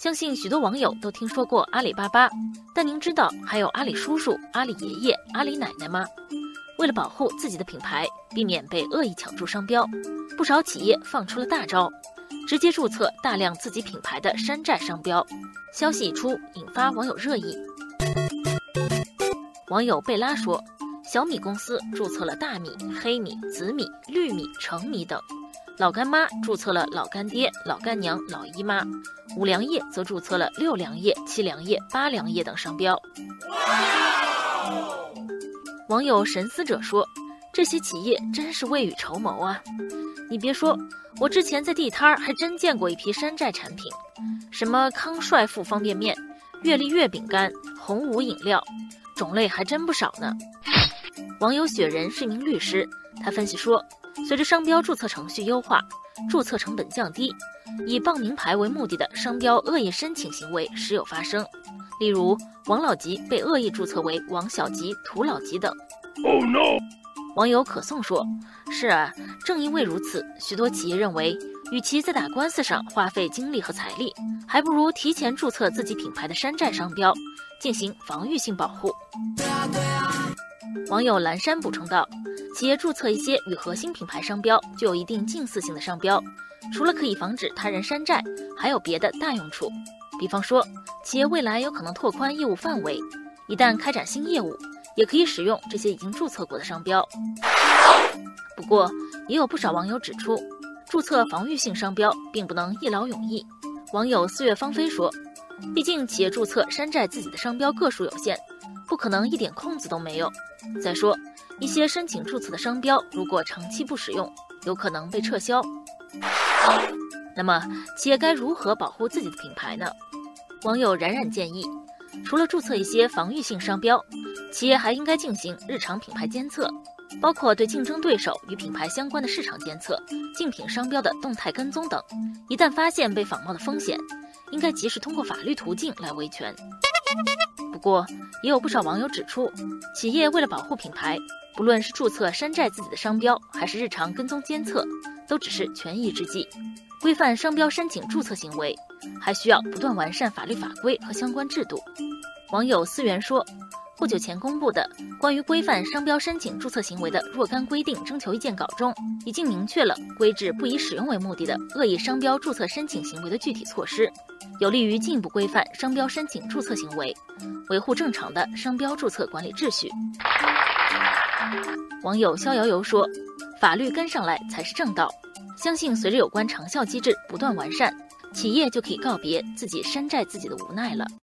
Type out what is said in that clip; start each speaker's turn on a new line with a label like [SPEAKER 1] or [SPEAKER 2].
[SPEAKER 1] 相信许多网友都听说过阿里巴巴，但您知道还有阿里叔叔、阿里爷爷、阿里奶奶吗？为了保护自己的品牌，避免被恶意抢注商标，不少企业放出了大招，直接注册大量自己品牌的山寨商标。消息一出，引发网友热议。网友贝拉说，小米公司注册了大米、黑米、紫米、绿米、橙米等。老干妈注册了老干爹、老干娘、老姨妈，五粮液则注册了六粮液、七粮液、八粮液等商标。网友神思者说：“这些企业真是未雨绸缪啊！你别说，我之前在地摊儿还真见过一批山寨产品，什么康帅傅方便面、月丽月饼干、红五饮料，种类还真不少呢。”网友雪人是一名律师，他分析说。随着商标注册程序优化，注册成本降低，以傍名牌为目的的商标恶意申请行为时有发生。例如，王老吉被恶意注册为王小吉、涂老吉等。Oh no！网友可颂说：“是啊，正因为如此，许多企业认为，与其在打官司上花费精力和财力，还不如提前注册自己品牌的山寨商标，进行防御性保护。”网友蓝山补充道。企业注册一些与核心品牌商标具有一定近似性的商标，除了可以防止他人山寨，还有别的大用处。比方说，企业未来有可能拓宽业务范围，一旦开展新业务，也可以使用这些已经注册过的商标。不过，也有不少网友指出，注册防御性商标并不能一劳永逸。网友四月芳菲说：“毕竟企业注册山寨自己的商标个数有限，不可能一点空子都没有。再说。”一些申请注册的商标，如果长期不使用，有可能被撤销。那么，企业该如何保护自己的品牌呢？网友冉冉建议，除了注册一些防御性商标，企业还应该进行日常品牌监测，包括对竞争对手与品牌相关的市场监测、竞品商标的动态跟踪等。一旦发现被仿冒的风险，应该及时通过法律途径来维权。不过，也有不少网友指出，企业为了保护品牌。不论是注册山寨自己的商标，还是日常跟踪监测，都只是权宜之计。规范商标申请注册行为，还需要不断完善法律法规和相关制度。网友思源说，不久前公布的关于规范商标申请注册行为的若干规定征求意见稿中，已经明确了规制不以使用为目的的恶意商标注册申请行为的具体措施，有利于进一步规范商标申请注册行为，维护正常的商标注册管理秩序。网友逍遥游说：“法律跟上来才是正道，相信随着有关长效机制不断完善，企业就可以告别自己山寨自己的无奈了。”